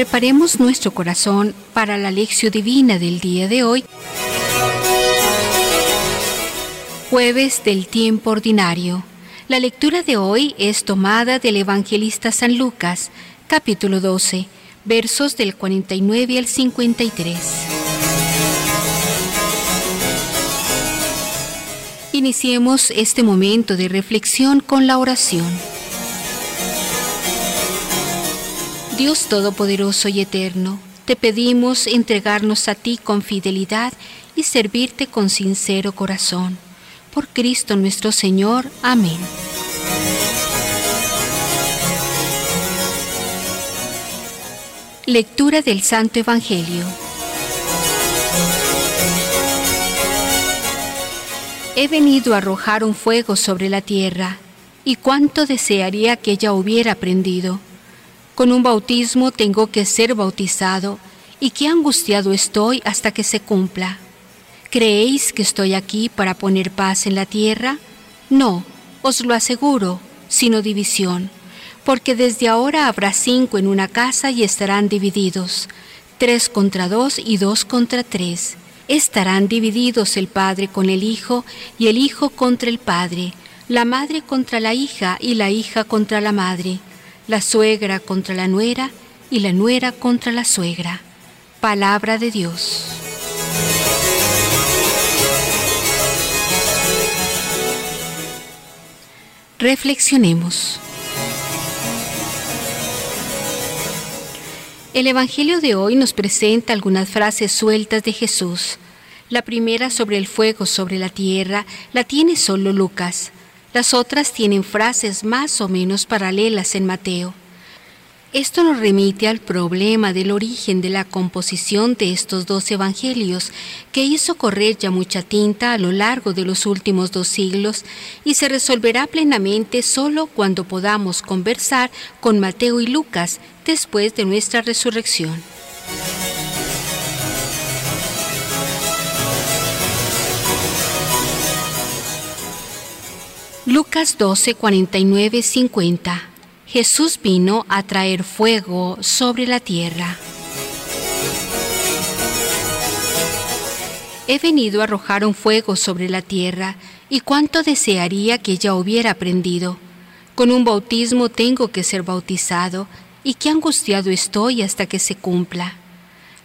Preparemos nuestro corazón para la lección divina del día de hoy, jueves del tiempo ordinario. La lectura de hoy es tomada del evangelista San Lucas, capítulo 12, versos del 49 al 53. Iniciemos este momento de reflexión con la oración. Dios Todopoderoso y Eterno, te pedimos entregarnos a ti con fidelidad y servirte con sincero corazón. Por Cristo nuestro Señor. Amén. Lectura del Santo Evangelio. He venido a arrojar un fuego sobre la tierra, y cuánto desearía que ella hubiera prendido con un bautismo tengo que ser bautizado, y qué angustiado estoy hasta que se cumpla. ¿Creéis que estoy aquí para poner paz en la tierra? No, os lo aseguro, sino división, porque desde ahora habrá cinco en una casa y estarán divididos, tres contra dos y dos contra tres. Estarán divididos el padre con el hijo y el hijo contra el padre, la madre contra la hija y la hija contra la madre la suegra contra la nuera y la nuera contra la suegra. Palabra de Dios. Reflexionemos. El Evangelio de hoy nos presenta algunas frases sueltas de Jesús. La primera sobre el fuego sobre la tierra la tiene solo Lucas. Las otras tienen frases más o menos paralelas en Mateo. Esto nos remite al problema del origen de la composición de estos dos evangelios, que hizo correr ya mucha tinta a lo largo de los últimos dos siglos y se resolverá plenamente solo cuando podamos conversar con Mateo y Lucas después de nuestra resurrección. Lucas 12, 49, 50. Jesús vino a traer fuego sobre la tierra. He venido a arrojar un fuego sobre la tierra, y cuánto desearía que ya hubiera aprendido. Con un bautismo tengo que ser bautizado, y qué angustiado estoy hasta que se cumpla.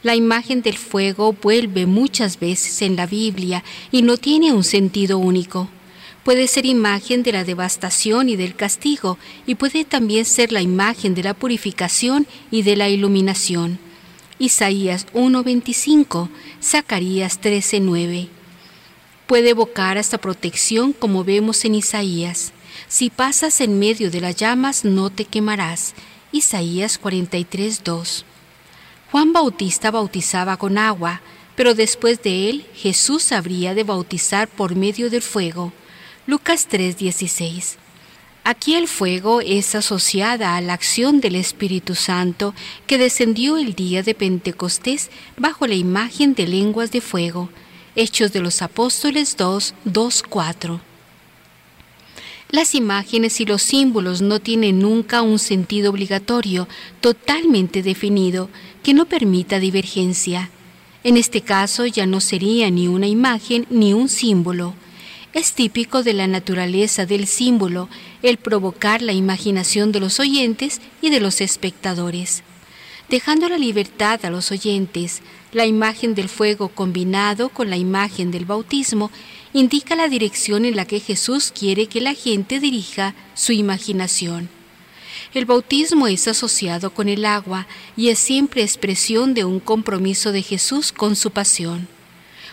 La imagen del fuego vuelve muchas veces en la Biblia y no tiene un sentido único puede ser imagen de la devastación y del castigo, y puede también ser la imagen de la purificación y de la iluminación. Isaías 1:25, Zacarías 13:9. Puede evocar hasta protección como vemos en Isaías. Si pasas en medio de las llamas no te quemarás. Isaías 43:2. Juan Bautista bautizaba con agua, pero después de él Jesús habría de bautizar por medio del fuego. Lucas 3:16. Aquí el fuego es asociada a la acción del Espíritu Santo que descendió el día de Pentecostés bajo la imagen de lenguas de fuego. Hechos de los Apóstoles 2, 2, 4. Las imágenes y los símbolos no tienen nunca un sentido obligatorio totalmente definido que no permita divergencia. En este caso ya no sería ni una imagen ni un símbolo es típico de la naturaleza del símbolo el provocar la imaginación de los oyentes y de los espectadores. Dejando la libertad a los oyentes, la imagen del fuego combinado con la imagen del bautismo indica la dirección en la que Jesús quiere que la gente dirija su imaginación. El bautismo es asociado con el agua y es siempre expresión de un compromiso de Jesús con su pasión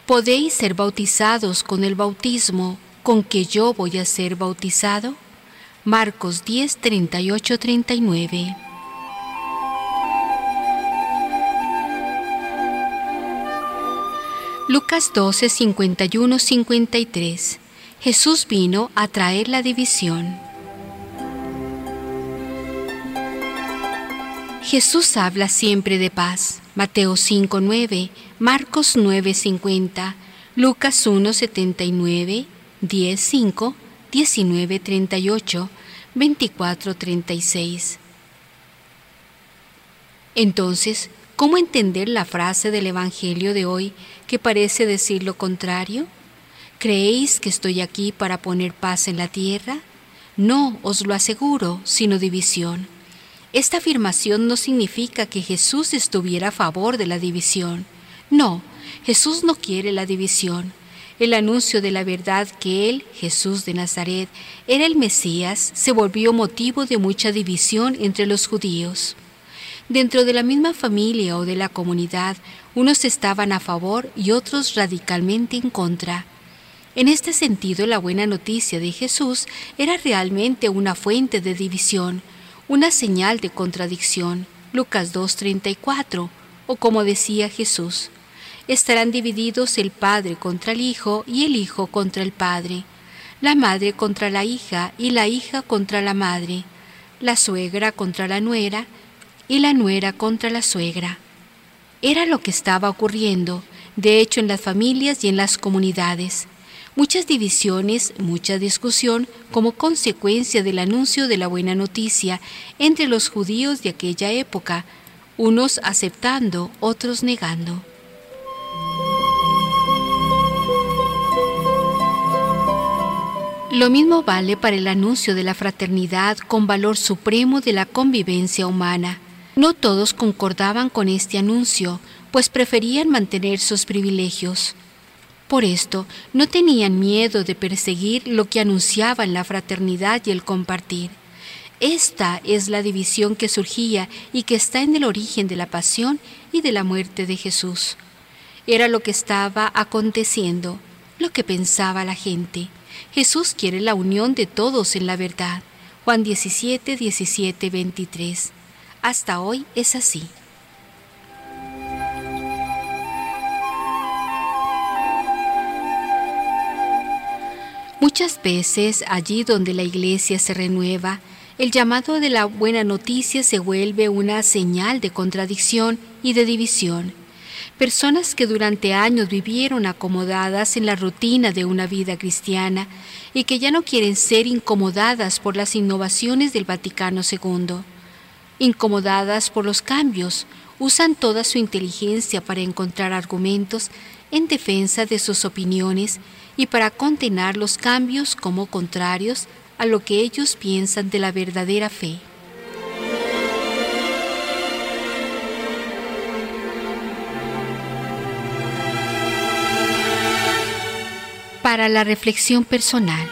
podéis ser bautizados con el bautismo con que yo voy a ser bautizado? Marcos 10, 38, 39. Lucas 12, 51, 53. Jesús vino a traer la división. Jesús habla siempre de paz. Mateo 5:9, Marcos 9:50, Lucas 1:79, 10:5, 19:38, 24:36. Entonces, ¿cómo entender la frase del Evangelio de hoy que parece decir lo contrario? ¿Creéis que estoy aquí para poner paz en la tierra? No, os lo aseguro, sino división. Esta afirmación no significa que Jesús estuviera a favor de la división. No, Jesús no quiere la división. El anuncio de la verdad que Él, Jesús de Nazaret, era el Mesías, se volvió motivo de mucha división entre los judíos. Dentro de la misma familia o de la comunidad, unos estaban a favor y otros radicalmente en contra. En este sentido, la buena noticia de Jesús era realmente una fuente de división, una señal de contradicción. Lucas 2.34, o como decía Jesús, estarán divididos el padre contra el hijo y el hijo contra el padre, la madre contra la hija y la hija contra la madre, la suegra contra la nuera y la nuera contra la suegra. Era lo que estaba ocurriendo, de hecho, en las familias y en las comunidades muchas divisiones, mucha discusión como consecuencia del anuncio de la buena noticia entre los judíos de aquella época, unos aceptando, otros negando. Lo mismo vale para el anuncio de la fraternidad con valor supremo de la convivencia humana. No todos concordaban con este anuncio, pues preferían mantener sus privilegios. Por esto, no tenían miedo de perseguir lo que anunciaban la fraternidad y el compartir. Esta es la división que surgía y que está en el origen de la pasión y de la muerte de Jesús. Era lo que estaba aconteciendo, lo que pensaba la gente. Jesús quiere la unión de todos en la verdad. Juan 17, 17, 23. Hasta hoy es así. Muchas veces allí donde la iglesia se renueva, el llamado de la buena noticia se vuelve una señal de contradicción y de división. Personas que durante años vivieron acomodadas en la rutina de una vida cristiana y que ya no quieren ser incomodadas por las innovaciones del Vaticano II. Incomodadas por los cambios, usan toda su inteligencia para encontrar argumentos en defensa de sus opiniones y para condenar los cambios como contrarios a lo que ellos piensan de la verdadera fe. Para la reflexión personal.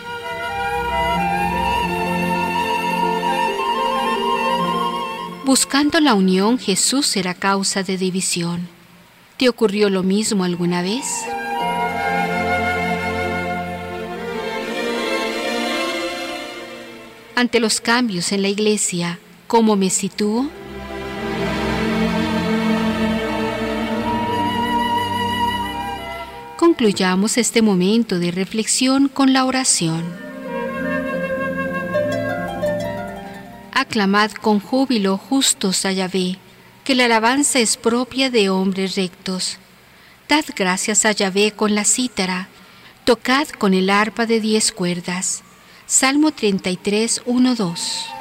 Buscando la unión, Jesús será causa de división. ¿Te ocurrió lo mismo alguna vez? ante los cambios en la iglesia, ¿cómo me sitúo? Concluyamos este momento de reflexión con la oración. Aclamad con júbilo justos a Yahvé, que la alabanza es propia de hombres rectos. Dad gracias a Yahvé con la cítara, tocad con el arpa de diez cuerdas Salmo 33, 1, 2.